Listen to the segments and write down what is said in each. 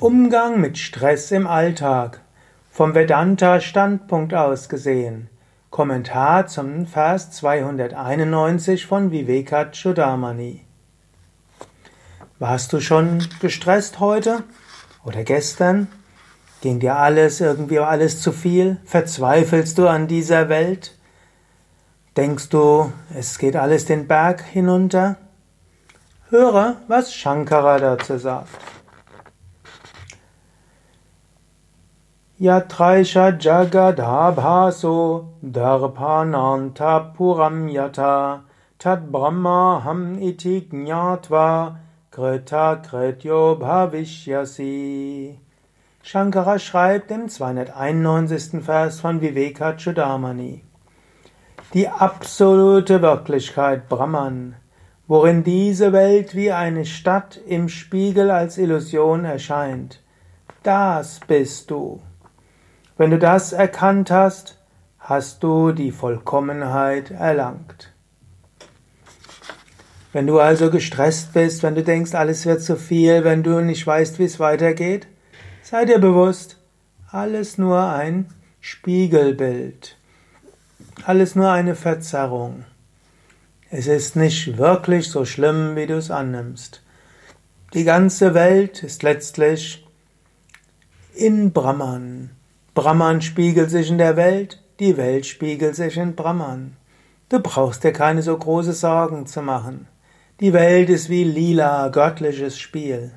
Umgang mit Stress im Alltag. Vom Vedanta-Standpunkt aus gesehen. Kommentar zum Vers 291 von Vivekachudamani. Warst du schon gestresst heute oder gestern? Ging dir alles irgendwie alles zu viel? Verzweifelst du an dieser Welt? Denkst du, es geht alles den Berg hinunter? Höre, was Shankara dazu sagt. Yatraisha jagadabhaso darpananta puram yata tad brahma ham iti jnatva krita krityo bhavishyasi. Shankara schreibt im 291. Vers von Vivekachudamani. Die absolute Wirklichkeit Brahman, worin diese Welt wie eine Stadt im Spiegel als Illusion erscheint, das bist du. Wenn du das erkannt hast, hast du die Vollkommenheit erlangt. Wenn du also gestresst bist, wenn du denkst, alles wird zu viel, wenn du nicht weißt, wie es weitergeht, sei dir bewusst, alles nur ein Spiegelbild, alles nur eine Verzerrung. Es ist nicht wirklich so schlimm, wie du es annimmst. Die ganze Welt ist letztlich in Brahman. Brahman spiegelt sich in der Welt, die Welt spiegelt sich in Brahman. Du brauchst dir keine so große Sorgen zu machen. Die Welt ist wie lila, göttliches Spiel.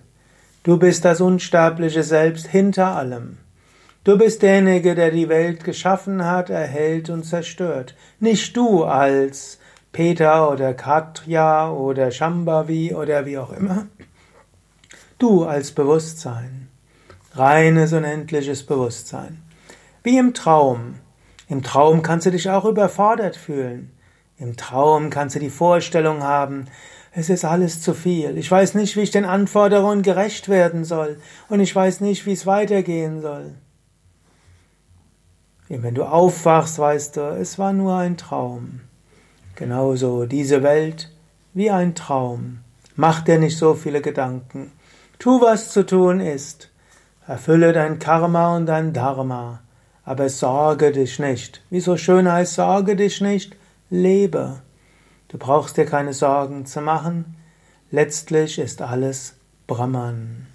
Du bist das unsterbliche Selbst hinter allem. Du bist derjenige, der die Welt geschaffen hat, erhält und zerstört. Nicht du als Peter oder Katja oder Shambhavi oder wie auch immer. Du als Bewusstsein. Reines unendliches Bewusstsein. Wie im Traum. Im Traum kannst du dich auch überfordert fühlen. Im Traum kannst du die Vorstellung haben, es ist alles zu viel. Ich weiß nicht, wie ich den Anforderungen gerecht werden soll. Und ich weiß nicht, wie es weitergehen soll. Wenn du aufwachst, weißt du, es war nur ein Traum. Genauso diese Welt wie ein Traum. Mach dir nicht so viele Gedanken. Tu, was zu tun ist. Erfülle dein Karma und dein Dharma aber sorge dich nicht. Wie so schön heißt, sorge dich nicht, lebe. Du brauchst dir keine Sorgen zu machen. Letztlich ist alles Brahman.